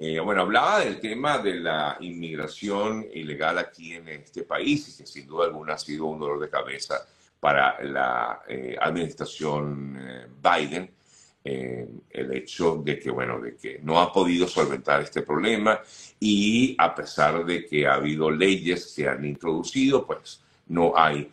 Eh, bueno, hablaba del tema de la inmigración ilegal aquí en este país y que sin duda alguna ha sido un dolor de cabeza para la eh, administración eh, Biden. el hecho de que, bueno, de que no ha podido solventar este problema y a pesar de que ha habido leyes que han introducido, pues no hay,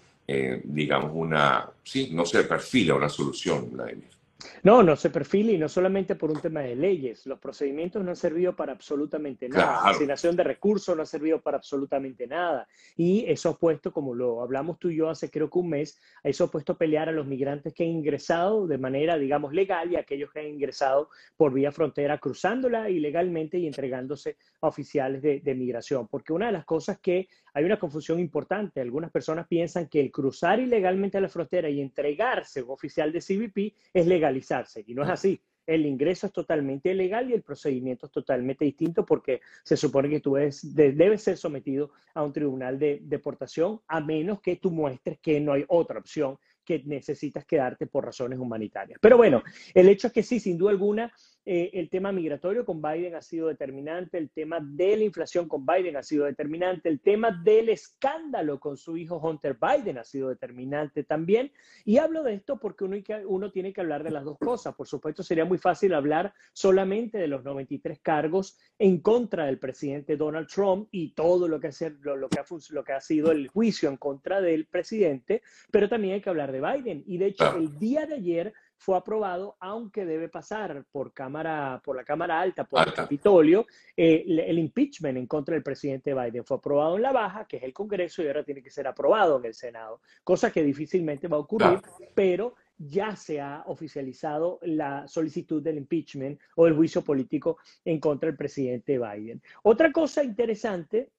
digamos, una, sí, no se perfila una solución, Vladimir. No, no se perfila y no solamente por un tema de leyes. Los procedimientos no han servido para absolutamente nada. La asignación de recursos no ha servido para absolutamente nada. Y eso ha puesto, como lo hablamos tú y yo hace creo que un mes, eso ha puesto a pelear a los migrantes que han ingresado de manera, digamos, legal y a aquellos que han ingresado por vía frontera, cruzándola ilegalmente y entregándose a oficiales de, de migración. Porque una de las cosas que hay una confusión importante. Algunas personas piensan que el cruzar ilegalmente a la frontera y entregarse a un oficial de CBP es legalizarse, y no es así. El ingreso es totalmente ilegal y el procedimiento es totalmente distinto porque se supone que tú debes ser sometido a un tribunal de deportación a menos que tú muestres que no hay otra opción que necesitas quedarte por razones humanitarias. Pero bueno, el hecho es que sí, sin duda alguna, eh, el tema migratorio con Biden ha sido determinante, el tema de la inflación con Biden ha sido determinante, el tema del escándalo con su hijo Hunter Biden ha sido determinante también. Y hablo de esto porque uno, uno tiene que hablar de las dos cosas. Por supuesto, sería muy fácil hablar solamente de los 93 cargos en contra del presidente Donald Trump y todo lo que, lo, lo que, ha, lo que ha sido el juicio en contra del presidente, pero también hay que hablar de Biden. Y de hecho, el día de ayer fue aprobado, aunque debe pasar por, cámara, por la Cámara Alta, por el Capitolio, eh, el impeachment en contra del presidente Biden. Fue aprobado en la Baja, que es el Congreso, y ahora tiene que ser aprobado en el Senado, cosa que difícilmente va a ocurrir, pero ya se ha oficializado la solicitud del impeachment o el juicio político en contra del presidente Biden. Otra cosa interesante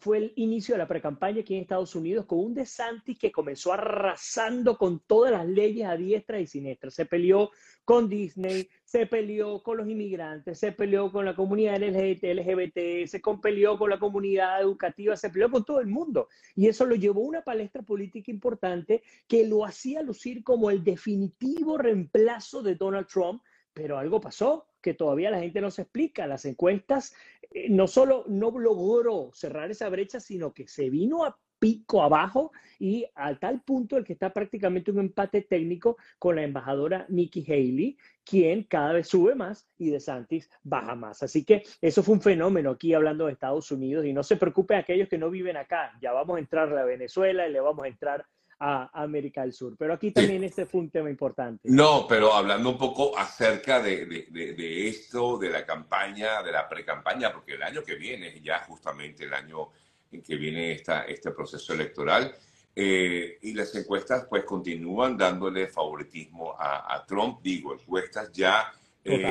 fue el inicio de la precampaña aquí en Estados Unidos con un DeSantis que comenzó arrasando con todas las leyes a diestra y siniestra. Se peleó con Disney, se peleó con los inmigrantes, se peleó con la comunidad LGBT, se peleó con la comunidad educativa, se peleó con todo el mundo. Y eso lo llevó a una palestra política importante que lo hacía lucir como el definitivo reemplazo de Donald Trump, pero algo pasó que todavía la gente no se explica. Las encuestas eh, no solo no logró cerrar esa brecha, sino que se vino a pico abajo y a tal punto el que está prácticamente un empate técnico con la embajadora Nikki Haley, quien cada vez sube más y de Santis baja más. Así que eso fue un fenómeno aquí hablando de Estados Unidos y no se preocupen aquellos que no viven acá, ya vamos a entrar a Venezuela y le vamos a entrar a América del Sur. Pero aquí también este fue un tema importante. No, pero hablando un poco acerca de, de, de, esto, de la campaña, de la pre-campaña, porque el año que viene, ya justamente el año en que viene esta, este proceso electoral, eh, y las encuestas pues continúan dándole favoritismo a, a Trump, digo, encuestas ya eh,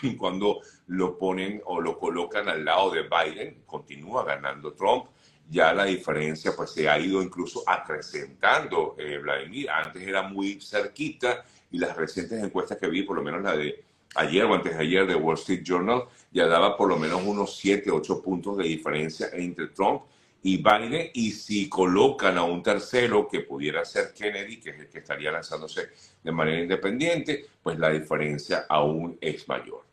cuando lo ponen o lo colocan al lado de Biden, continúa ganando Trump ya la diferencia pues se ha ido incluso acrecentando, eh, Vladimir. Antes era muy cerquita y las recientes encuestas que vi, por lo menos la de ayer o antes de ayer de Wall Street Journal, ya daba por lo menos unos 7, 8 puntos de diferencia entre Trump y Biden. Y si colocan a un tercero que pudiera ser Kennedy, que es el que estaría lanzándose de manera independiente, pues la diferencia aún es mayor.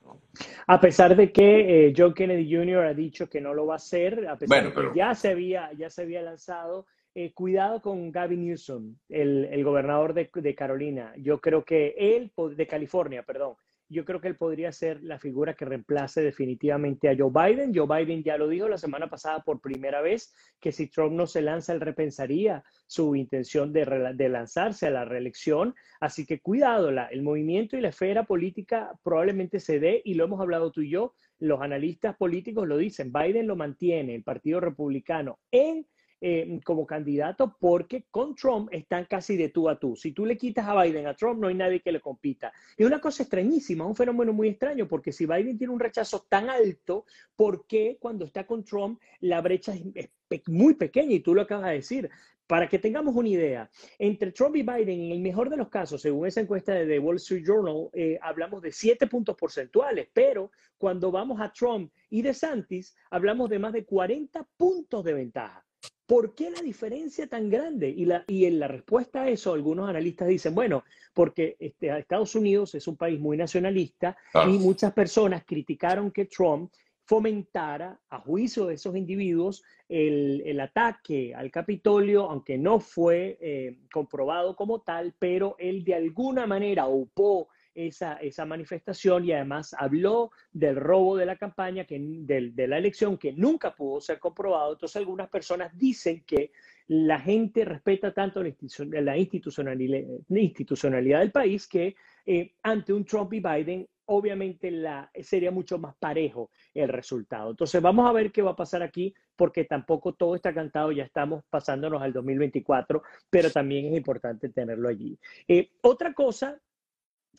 A pesar de que eh, John Kennedy Jr. ha dicho que no lo va a hacer, a pesar de que ya se había, ya se había lanzado, eh, cuidado con Gavin Newsom, el, el gobernador de, de, Carolina. Yo creo que él, de California, perdón, yo creo que él podría ser la figura que reemplace definitivamente a Joe Biden. Joe Biden ya lo dijo la semana pasada por primera vez, que si Trump no se lanza, él repensaría su intención de, lanzarse a la reelección. Así que cuidado, la, el movimiento y la esfera política probablemente se dé, y lo hemos hablado tú y yo, los analistas políticos lo dicen, Biden lo mantiene, el Partido Republicano, en eh, como candidato porque con Trump están casi de tú a tú. Si tú le quitas a Biden a Trump, no hay nadie que le compita. Es una cosa extrañísima, un fenómeno muy extraño, porque si Biden tiene un rechazo tan alto, ¿por qué cuando está con Trump la brecha es, muy pequeña? Y tú lo acabas de decir. Para que tengamos una idea, entre Trump y Biden, en el mejor de los casos, según esa encuesta de The Wall Street Journal, eh, hablamos de 7 puntos porcentuales, pero cuando vamos a Trump y DeSantis, hablamos de más de 40 puntos de ventaja. ¿Por qué la diferencia tan grande? Y, la, y en la respuesta a eso, algunos analistas dicen, bueno, porque este, Estados Unidos es un país muy nacionalista y muchas personas criticaron que Trump fomentara, a juicio de esos individuos, el, ataque al Capitolio, aunque no fue eh, comprobado como tal, pero él de alguna manera ocupó esa, esa, manifestación y además habló del robo de la campaña, que, de, la elección, que nunca pudo ser comprobado. Entonces algunas personas dicen que la gente respeta tanto la, institucionalidad, institucionalidad, del país que eh, ante un Trump y Biden obviamente la, sería mucho más parejo el resultado. Entonces vamos a ver qué va a pasar aquí, porque tampoco todo está cantado, ya estamos pasándonos al 2024, pero también es importante tenerlo allí. Eh, otra cosa,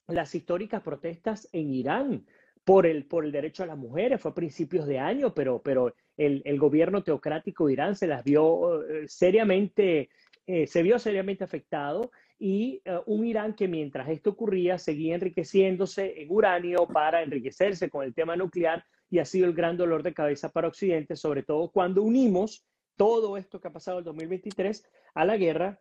las históricas protestas en Irán por el, por el derecho a las mujeres, fue a principios de año, pero, pero el, el gobierno teocrático de Irán se las vio eh, seriamente, eh, se vio seriamente afectado y eh, un Irán que mientras esto ocurría seguía enriqueciéndose en uranio para enriquecerse con el tema nuclear y ha sido el gran dolor de cabeza para Occidente, sobre todo cuando unimos todo esto que ha pasado en el 2023 a la guerra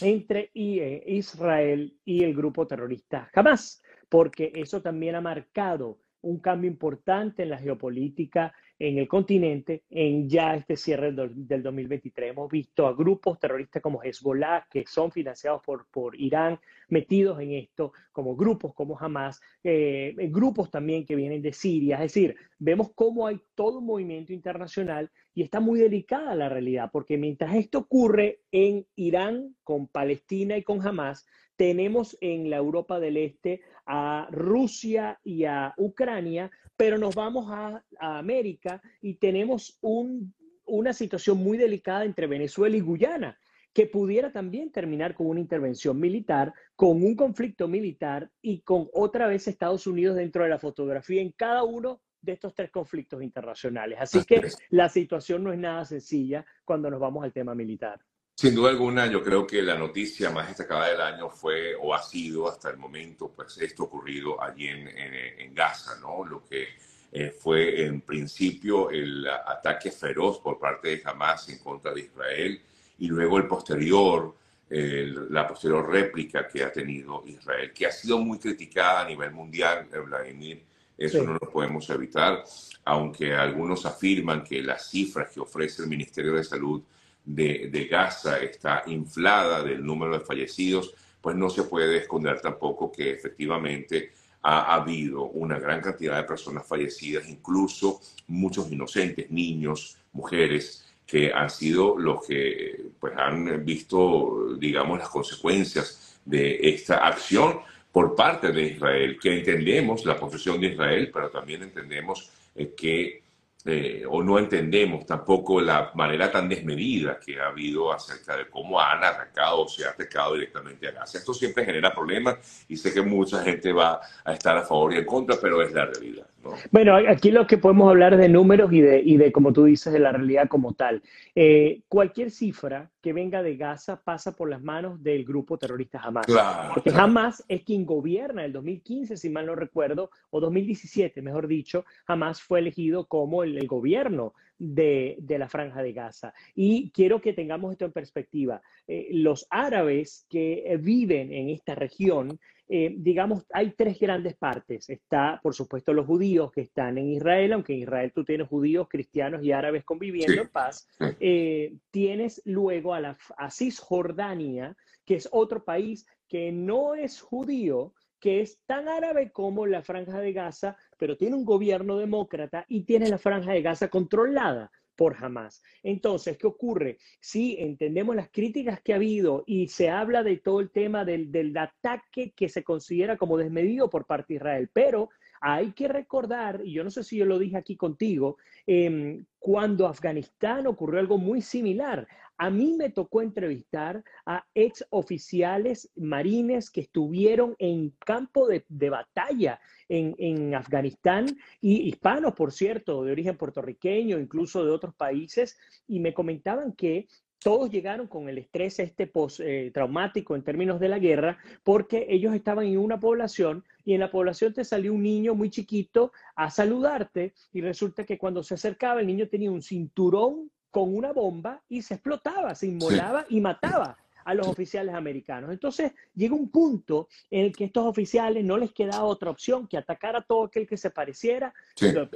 entre eh, Israel y el grupo terrorista Hamas, porque eso también ha marcado un cambio importante en la geopolítica en el continente en ya este cierre del, 2023. Hemos visto a grupos terroristas como Hezbollah, que son financiados por, por Irán, metidos en esto, como grupos como Hamas, eh, grupos también que vienen de Siria. Es decir, vemos cómo hay todo un movimiento internacional y está muy delicada la realidad, porque mientras esto ocurre en Irán, con Palestina y con Hamas, tenemos en la Europa del Este a Rusia y a Ucrania, pero nos vamos a, América y tenemos una situación muy delicada entre Venezuela y Guyana, que pudiera también terminar con una intervención militar, con un conflicto militar y con otra vez Estados Unidos dentro de la fotografía en cada uno de estos tres conflictos internacionales. Así que la situación no es nada sencilla cuando nos vamos al tema militar. Sin duda alguna, yo creo que la noticia más destacada del año fue o ha sido hasta el momento, pues esto ocurrido allí en, en, Gaza, ¿no? Lo que eh, fue en principio el ataque feroz por parte de Hamas en contra de Israel y luego el posterior, la posterior réplica que ha tenido Israel, que ha sido muy criticada a nivel mundial, Vladimir. Eso no lo podemos evitar, aunque algunos afirman que las cifras que ofrece el Ministerio de Salud de, Gaza está inflada del número de fallecidos, pues no se puede esconder tampoco que efectivamente ha habido una gran cantidad de personas fallecidas, incluso muchos inocentes, niños, mujeres, que han sido los que pues, han visto, digamos, las consecuencias de esta acción por parte de Israel, que entendemos la posición de Israel, pero también entendemos eh, que eh, o no entendemos tampoco la manera tan desmedida que ha habido acerca de cómo han arrancado o se ha atacado directamente a Gaza. Esto siempre genera problemas y sé que mucha gente va a estar a favor y en contra, pero es la realidad. Bueno, aquí lo que podemos hablar es de números y de, y de, como tú dices, de la realidad como tal. Eh, cualquier cifra que venga de Gaza pasa por las manos del grupo terrorista Hamas. porque Hamas es quien gobierna el 2015, si mal no recuerdo, o 2017, mejor dicho, Hamas fue elegido como el, gobierno de, de, la franja de Gaza. Y quiero que tengamos esto en perspectiva. Eh, los árabes que viven en esta región eh, digamos, hay tres grandes partes. Está, por supuesto, los judíos que están en Israel, aunque en Israel tú tienes judíos, cristianos y árabes conviviendo en paz. Eh, tienes luego a, la, a Cisjordania, que es otro país que no es judío, que es tan árabe como la franja de Gaza, pero tiene un gobierno demócrata y tiene la franja de Gaza controlada por jamás. Entonces, ¿qué ocurre? Si entendemos las críticas que ha habido y se habla de todo el tema del, ataque que se considera como desmedido por parte de Israel, pero hay que recordar, y yo no sé si yo lo dije aquí contigo, em, cuando Afganistán ocurrió algo muy similar. A mí me tocó entrevistar a ex oficiales marines que estuvieron en campo de, batalla en, Afganistán y hispanos, por cierto, de origen puertorriqueño, incluso de otros países, y me comentaban que todos llegaron con el estrés este post, eh, traumático en términos de la guerra, porque ellos estaban en una población y en la población te salió un niño muy chiquito a saludarte y resulta que cuando se acercaba el niño tenía un cinturón con una bomba y se explotaba, se inmolaba y mataba a los oficiales americanos. Entonces llega un punto en el que estos oficiales no les queda otra opción que atacar a todo aquel que se pareciera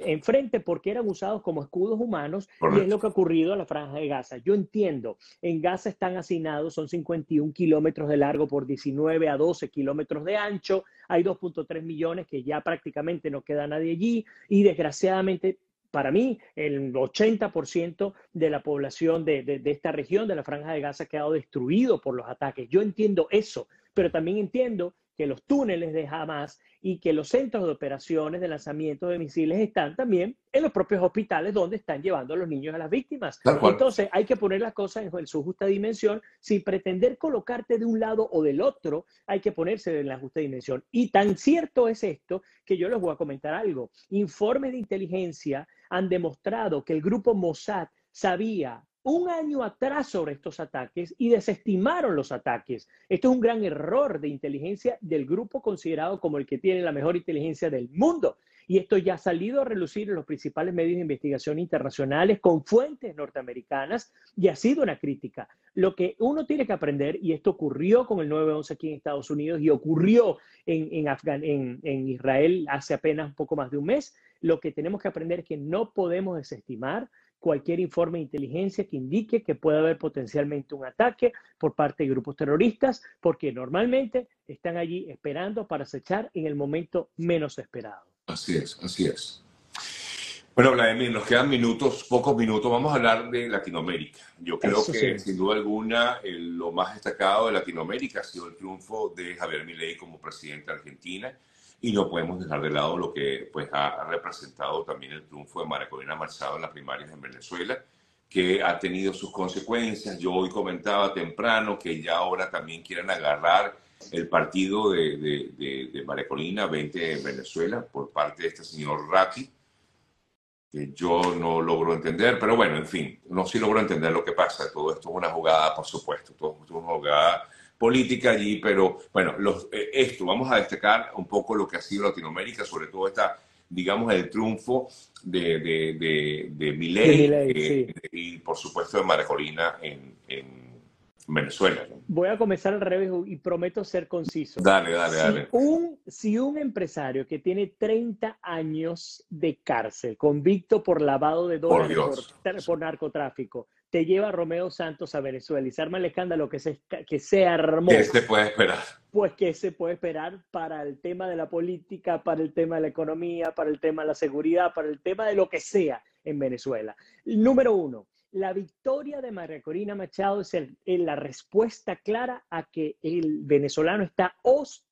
enfrente porque eran usados como escudos humanos y es lo que ha ocurrido en la franja de Gaza. Yo entiendo, en Gaza están asignados, son 51 kilómetros de largo por 19 a 12 kilómetros de ancho, hay 2.3 millones que ya prácticamente no queda nadie allí y desgraciadamente para mí, el 80% de la población de, esta región, de la Franja de Gaza, ha quedado destruido por los ataques. Yo entiendo eso, pero también entiendo que los túneles de Hamas y que los centros de operaciones de lanzamiento de misiles están también en los propios hospitales donde están llevando a los niños a las víctimas. Entonces hay que poner las cosas en su justa dimensión sin pretender colocarte de un lado o del otro, hay que ponerse en la justa dimensión. Y tan cierto es esto que yo les voy a comentar algo. Informes de inteligencia han demostrado que el grupo Mossad sabía un año atrás sobre estos ataques y desestimaron los ataques. Esto es un gran error de inteligencia del grupo considerado como el que tiene la mejor inteligencia del mundo. Y esto ya ha salido a relucir en los principales medios de investigación internacionales con fuentes norteamericanas y ha sido una crítica. Lo que uno tiene que aprender, y esto ocurrió con el 9-11 aquí en Estados Unidos y ocurrió en, en, en Israel hace apenas un poco más de un mes, lo que tenemos que aprender es que no podemos desestimar cualquier informe de inteligencia que indique que puede haber potencialmente un ataque por parte de grupos terroristas, porque normalmente están allí esperando para acechar en el momento menos esperado. Así es, así es. Bueno, Vladimir, nos quedan minutos, pocos minutos. Vamos a hablar de Latinoamérica. Yo creo que, sin duda alguna, lo más destacado de Latinoamérica ha sido el triunfo de Javier Milei como presidente de Argentina y no podemos dejar de lado lo que pues, ha representado también el triunfo de María Corina Machado en las primarias en Venezuela, que ha tenido sus consecuencias. Yo hoy comentaba temprano que ya ahora también quieren agarrar el partido de, de, de, Corina 20 en Venezuela por parte de este señor Ratti, que yo no logro entender, pero bueno, en fin, no sí logro entender lo que pasa. Todo esto es una jugada, por supuesto, todo esto es una jugada política allí, pero bueno, los, eh, esto, vamos a destacar un poco lo que ha sido Latinoamérica, sobre todo esta, digamos, el triunfo de, de, de, de eh, y por supuesto de María Corina en, en Venezuela. Voy a comenzar al revés y prometo ser conciso. Dale, dale, dale. Un, si un empresario que tiene 30 años de cárcel, convicto por lavado de dólares, por, por narcotráfico, te lleva Romeo Santos a Venezuela y se arma el escándalo que se, que se armó. ¿Qué se puede esperar? Pues que se puede esperar para el tema de la política, para el tema de la economía, para el tema de la seguridad, para el tema de lo que sea en Venezuela. Número uno, la victoria de María Corina Machado es la respuesta clara a que el venezolano está,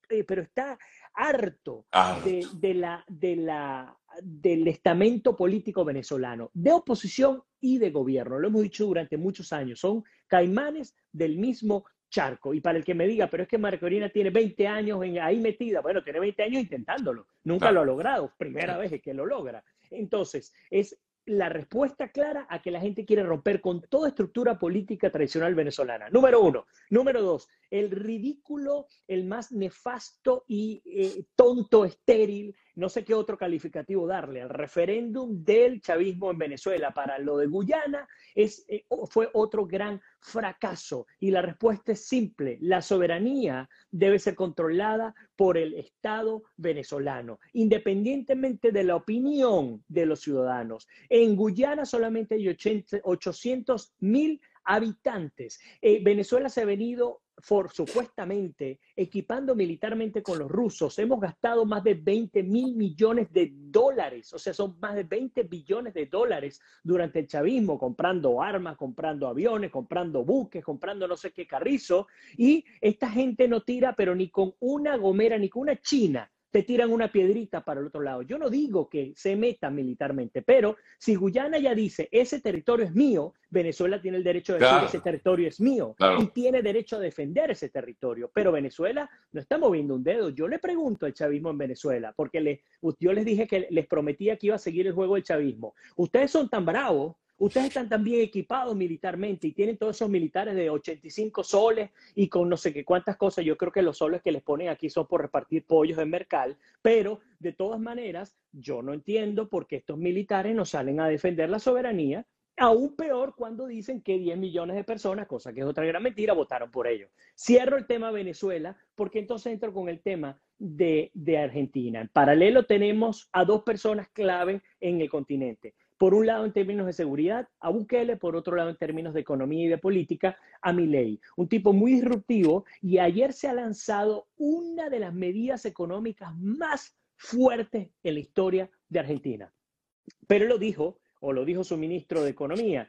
eh, pero está harto de, la, de la, del estamento político venezolano, de oposición y de gobierno. Lo hemos dicho durante muchos años, son caimanes del mismo charco. Y para el que me diga, pero es que María Corina tiene 20 años ahí metida, bueno, tiene 20 años intentándolo, nunca lo ha logrado, primera vez que lo logra. Entonces, es la respuesta clara a que la gente quiere romper con toda estructura política tradicional venezolana. Número uno. Número dos, el ridículo, el más nefasto y eh, tonto, estéril, no sé qué otro calificativo darle, al referéndum del chavismo en Venezuela. Para lo de Guyana es, eh, fue otro gran fracaso. Y la respuesta es simple, la soberanía debe ser controlada por el Estado venezolano, independientemente de la opinión de los ciudadanos. En Guyana solamente hay 800 mil habitantes. Eh, Venezuela se ha venido for, supuestamente equipando militarmente con los rusos. Hemos gastado más de 20 mil millones de dólares, o sea, son más de 20 billones de dólares durante el chavismo, comprando armas, comprando aviones, comprando buques, comprando no sé qué carrizo. Y esta gente no tira, pero ni con una gomera, ni con una china te tiran una piedrita para el otro lado. Yo no digo que se metan militarmente, pero si Guyana ya dice, ese territorio es mío, Venezuela tiene el derecho de decir, ese territorio es mío, y tiene derecho a defender ese territorio. Pero Venezuela no está moviendo un dedo. Yo le pregunto al chavismo en Venezuela, porque le, yo les dije que les prometía que iba a seguir el juego del chavismo. Ustedes son tan bravos Ustedes están también equipados militarmente y tienen todos esos militares de 85 soles y con no sé qué cuántas cosas. Yo creo que los soles que les ponen aquí son por repartir pollos en Mercal, pero de todas maneras, yo no entiendo por qué estos militares no salen a defender la soberanía Aún peor cuando dicen que 10 millones de personas, cosa que es otra gran mentira, votaron por ello. Cierro el tema Venezuela porque entonces entro con el tema de, de Argentina. En paralelo tenemos a dos personas clave en el continente por un lado en términos de seguridad, a Bukele, por otro lado en términos de economía y de política, a Milei. Un tipo muy disruptivo y ayer se ha lanzado una de las medidas económicas más fuertes en la historia de Argentina. Pero lo dijo o lo dijo su ministro de Economía,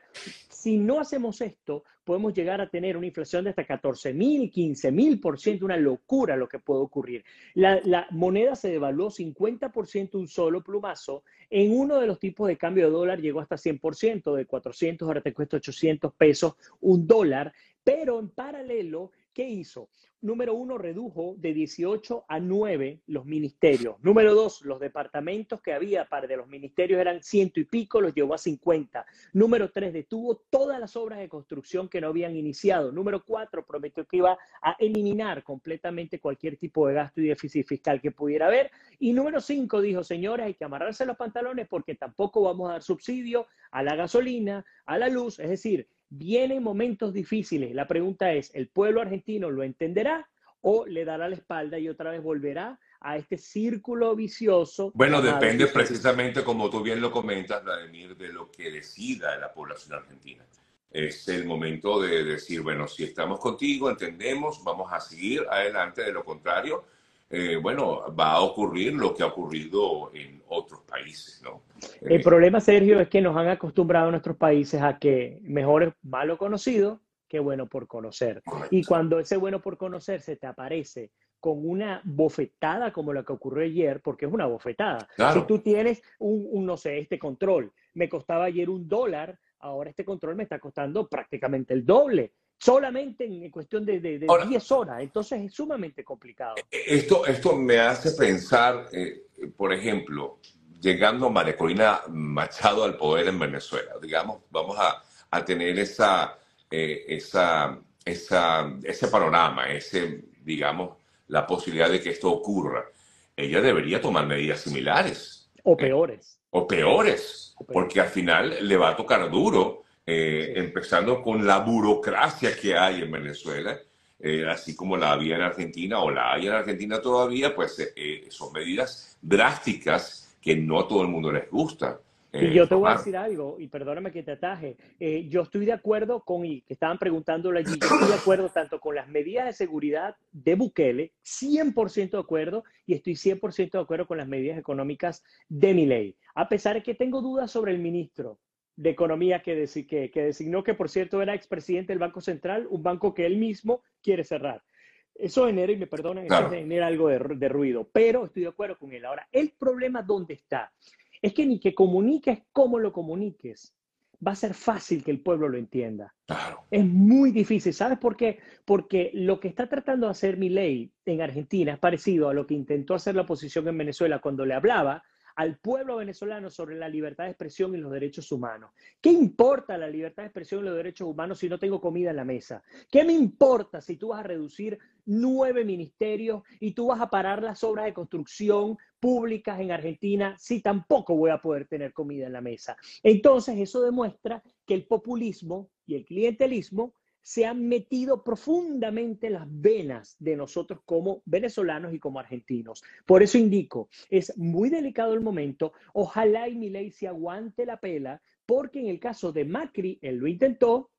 si no hacemos esto, podemos llegar a tener una inflación de hasta 14 mil, 15 mil por ciento, una locura lo que puede ocurrir. La, moneda se devaluó 50% un solo plumazo. En uno de los tipos de cambio de dólar llegó hasta 100%, de 400 ahora te cuesta 800 pesos un dólar, pero en paralelo, ¿qué hizo? Número uno, redujo de 18 a 9 los ministerios. Número dos, los departamentos que había para de los ministerios eran ciento y pico, los llevó a 50. Número tres, detuvo todas las obras de construcción que no habían iniciado. Número cuatro, prometió que iba a eliminar completamente cualquier tipo de gasto y déficit fiscal que pudiera haber. Y número cinco, dijo, señores, hay que amarrarse los pantalones porque tampoco vamos a dar subsidio a la gasolina, a la luz. Es decir, Vienen momentos difíciles. La pregunta es, ¿el pueblo argentino lo entenderá o le dará la espalda y otra vez volverá a este círculo vicioso? Bueno, depende precisamente, como tú bien lo comentas, Vladimir, de lo que decida la población argentina. Es el momento de decir, bueno, si estamos contigo, entendemos, vamos a seguir adelante, de lo contrario, eh, bueno, va a ocurrir lo que ha ocurrido en otros países, ¿no? El problema, Sergio, es que nos han acostumbrado a nuestros países a que mejor es malo conocido que bueno por conocer. Y cuando ese bueno por conocer se te aparece con una bofetada como la que ocurrió ayer, porque es una bofetada. Si tú tienes un, un, no sé, este control, me costaba ayer un dólar, ahora este control me está costando prácticamente el doble solamente en cuestión de, de, 10 horas. Entonces es sumamente complicado. Eh, esto, esto me hace pensar, eh, por ejemplo, llegando María Corina Machado al poder en Venezuela, digamos, vamos a, a tener esa, eh, esa, esa, ese panorama, ese, digamos, la posibilidad de que esto ocurra. Ella debería tomar medidas similares. O peores. o peores, porque al final le va a tocar duro eh, empezando con la burocracia que hay en Venezuela, eh, así como la había en Argentina o la hay en Argentina todavía, pues eh, son medidas drásticas que no a todo el mundo les gusta. y yo te voy a decir algo, y perdóname que te ataje, yo estoy de acuerdo con, y que estaban preguntándolo allí, yo estoy de acuerdo tanto con las medidas de seguridad de Bukele, 100% de acuerdo, y estoy 100% de acuerdo con las medidas económicas de mi ley. A pesar de que tengo dudas sobre el ministro, de Economía que, que, que, designó que, por cierto, era expresidente del Banco Central, un banco que él mismo quiere cerrar. Eso genera, y me perdonan, eso genera algo de, de, ruido, pero estoy de acuerdo con él. Ahora, el problema dónde está es que ni que comuniques cómo lo comuniques, va a ser fácil que el pueblo lo entienda. Claro. Es muy difícil. ¿Sabes por qué? Porque lo que está tratando de hacer mi ley en Argentina es parecido a lo que intentó hacer la oposición en Venezuela cuando le hablaba al pueblo venezolano sobre la libertad de expresión y los derechos humanos. ¿Qué importa la libertad de expresión y los derechos humanos si no tengo comida en la mesa? ¿Qué me importa si tú vas a reducir nueve ministerios y tú vas a parar las obras de construcción públicas en Argentina si tampoco voy a poder tener comida en la mesa? Entonces, eso demuestra que el populismo y el clientelismo se han metido profundamente las venas de nosotros como venezolanos y como argentinos. Por eso indico, es muy delicado el momento, ojalá y ley se aguante la pela, porque en el caso de Macri, él lo intentó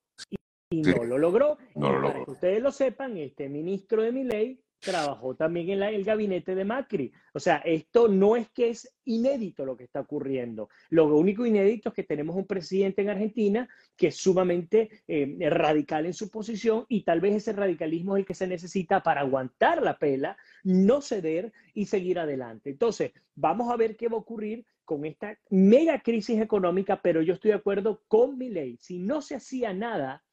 y, no lo logró. para que ustedes lo sepan, este ministro de ley trabajó también en el gabinete de Macri. O sea, esto no es que es inédito lo que está ocurriendo. Lo único inédito es que tenemos un presidente en Argentina que es sumamente eh, radical en su posición y tal vez ese radicalismo es el que se necesita para aguantar la pela, no ceder y seguir adelante. Entonces, vamos a ver qué va a ocurrir con esta mega crisis económica, pero yo estoy de acuerdo con mi ley. Si no se hacía nada,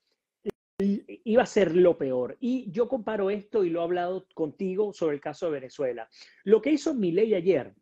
iba a ser lo peor. Y yo comparo esto y lo he hablado contigo sobre el caso de Venezuela. Lo que hizo ley ayer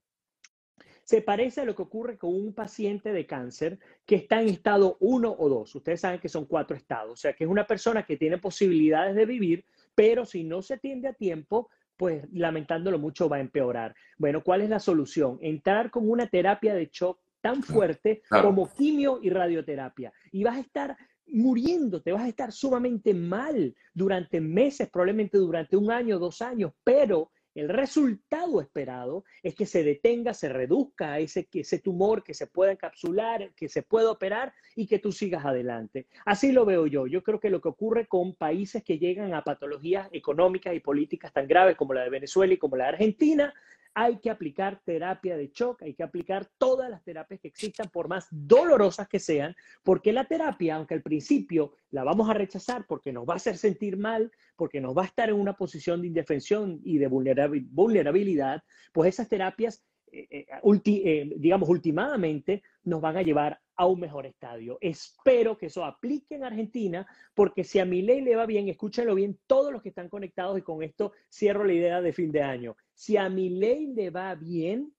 se parece a lo que ocurre con un paciente de cáncer que está en estado 1 o 2. Ustedes saben que son cuatro estados, o sea que es una persona que tiene posibilidades de vivir, pero si no se atiende a tiempo, pues lamentándolo mucho va a empeorar. Bueno, ¿cuál es la solución? Entrar con una terapia de shock tan fuerte como quimio y radioterapia. Y vas a estar muriéndote, vas a estar sumamente mal durante meses, probablemente durante un año, dos años, pero el resultado esperado es que se detenga, se reduzca ese, ese tumor, que se pueda encapsular, que se pueda operar y que tú sigas adelante. Así lo veo yo. Yo creo que lo que ocurre con países que llegan a patologías económicas y políticas tan graves como la de Venezuela y como la de Argentina, hay que aplicar terapia de shock, hay que aplicar todas las terapias que existan, por más dolorosas que sean, porque la terapia, aunque al principio la vamos a rechazar porque nos va a hacer sentir mal, porque nos va a estar en una posición de indefensión y de vulnerabilidad, pues esas terapias eh, eh, eh, digamos, últimamente nos van a llevar a un mejor estadio. Espero que eso aplique en Argentina, porque si a mi ley le va bien, escúchenlo bien todos los que están conectados y con esto cierro la idea de fin de año. Si a mi ley le va bien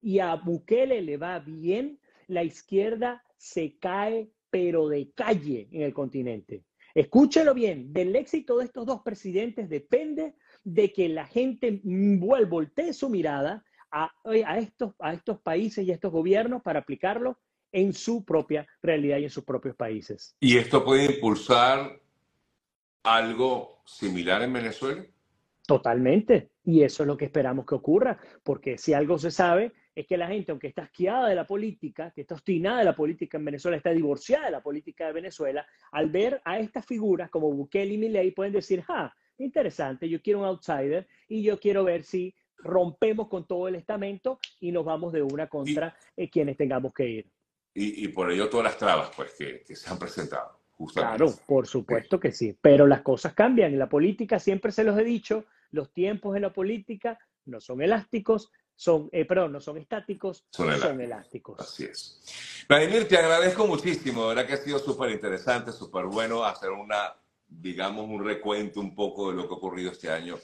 y a Bukele le va bien, la izquierda se cae, pero de calle en el continente. Escúchelo bien, del éxito de estos dos presidentes depende de que la gente voltee su mirada a, estos, a estos países y a estos gobiernos para aplicarlo en su propia realidad y en sus propios países. ¿Y esto puede impulsar algo similar en Venezuela? Totalmente. Y eso es lo que esperamos que ocurra, porque si algo se sabe es que la gente, aunque está asqueada de la política, que está obstinada de la política en Venezuela, está divorciada de la política de Venezuela, al ver a estas figuras como Bukele y Milei, pueden decir, ah, interesante, yo quiero un outsider y yo quiero ver si rompemos con todo el estamento y nos vamos de una contra eh, quienes tengamos que ir. Y, por ello todas las trabas pues, que, se han presentado. Justamente. Claro, por supuesto que sí, pero las cosas cambian. En la política siempre se los he dicho, los tiempos en la política no son elásticos, son, eh, perdón, no son estáticos, son, elásticos. Así es. Vladimir, te agradezco muchísimo, de verdad que ha sido súper interesante, súper bueno hacer una, digamos, un recuento un poco de lo que ha ocurrido este año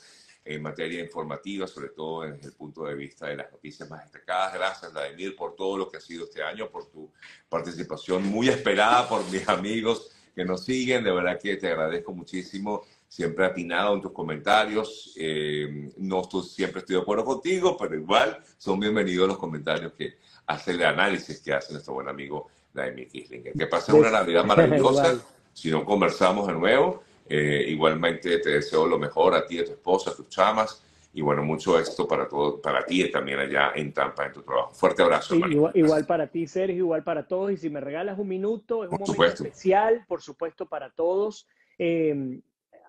en materia informativa, sobre todo desde el punto de vista de las noticias más destacadas. Gracias, Vladimir, por todo lo que ha sido este año, por tu participación muy esperada por mis amigos que nos siguen. De verdad que te agradezco muchísimo. Siempre atinado en tus comentarios. Eh, no estoy, siempre estoy de acuerdo contigo, pero igual son bienvenidos los comentarios que hace el análisis que hace nuestro buen amigo Vladimir Kislinger. Que pasen una Navidad maravillosa. si no conversamos de nuevo. Eh, igualmente te deseo lo mejor a ti, a tu esposa, a tus chamas y bueno, mucho éxito para todo, para ti y también allá en Tampa en tu trabajo. Fuerte abrazo. igual, para ti, Sergio, igual para todos. Y si me regalas un minuto, es un momento especial, por supuesto, para todos. Em,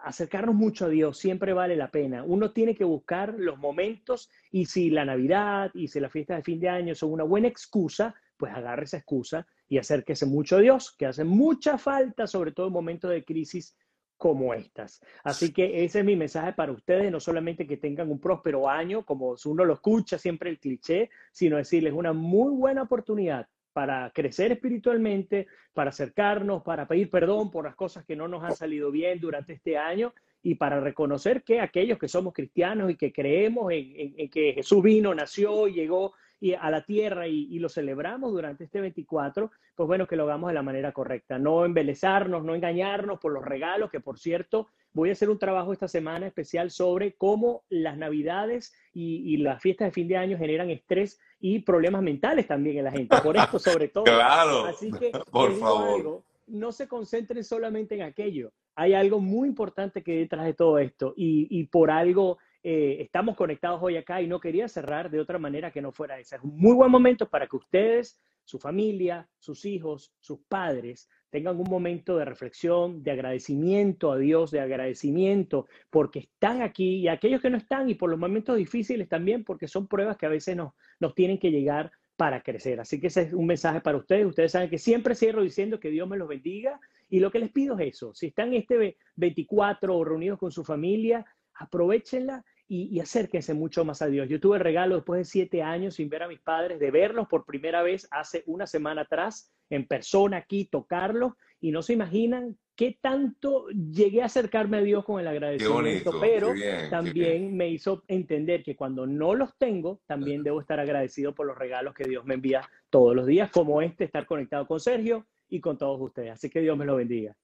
acercarnos mucho a Dios siempre vale la pena. Uno tiene que buscar los momentos y si la Navidad y si la fiesta de fin de año son una buena excusa, pues agarre esa excusa y acérquese mucho a Dios, que hace mucha falta, sobre todo en momentos de crisis como estas. Así que ese es mi mensaje para ustedes, no solamente que tengan un próspero año, como uno lo escucha siempre el cliché, sino decirles una muy buena oportunidad para crecer espiritualmente, para acercarnos, para pedir perdón por las cosas que no nos han salido bien durante este año y para reconocer que aquellos que somos cristianos y que creemos en, que Jesús vino, nació, llegó y a la tierra y, lo celebramos durante este 24, pues bueno, que lo hagamos de la manera correcta, no embelezarnos, no engañarnos por los regalos, que por cierto, voy a hacer un trabajo esta semana especial sobre cómo las navidades y, las fiestas de fin de año generan estrés y problemas mentales también en la gente, por esto sobre todo. claro, Así que, por favor. no se concentren solamente en aquello. Hay algo muy importante que detrás de todo esto y, y por algo eh, estamos conectados hoy acá y no quería cerrar de otra manera que no fuera esa. Es un muy buen momento para que ustedes, su familia, sus hijos, sus padres tengan un momento de reflexión, de agradecimiento a Dios, de agradecimiento porque están aquí y aquellos que no están y por los momentos difíciles también porque son pruebas que a veces nos, nos tienen que llegar para crecer. Así que ese es un mensaje para ustedes. Ustedes saben que siempre cierro diciendo que Dios me los bendiga y lo que les pido es eso. Si están este 24 o reunidos con su familia, aprovechenla y, acérquense mucho más a Dios. Yo tuve el regalo después de siete años sin ver a mis padres, de verlos por primera vez hace una semana atrás, en persona aquí, tocarlos, y no se imaginan qué tanto llegué a acercarme a Dios con el agradecimiento, pero también me hizo entender que cuando no los tengo, también debo estar agradecido por los regalos que Dios me envía todos los días, como este, estar conectado con Sergio y con todos ustedes. Así que Dios me lo bendiga.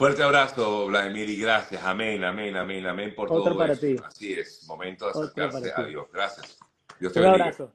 Fuerte abrazo, Vladimir, y gracias. Amén, amén, amén, amén por Otro todo para Ti. Así es, momento de acercarse a Dios. Gracias. Dios te Un abrazo.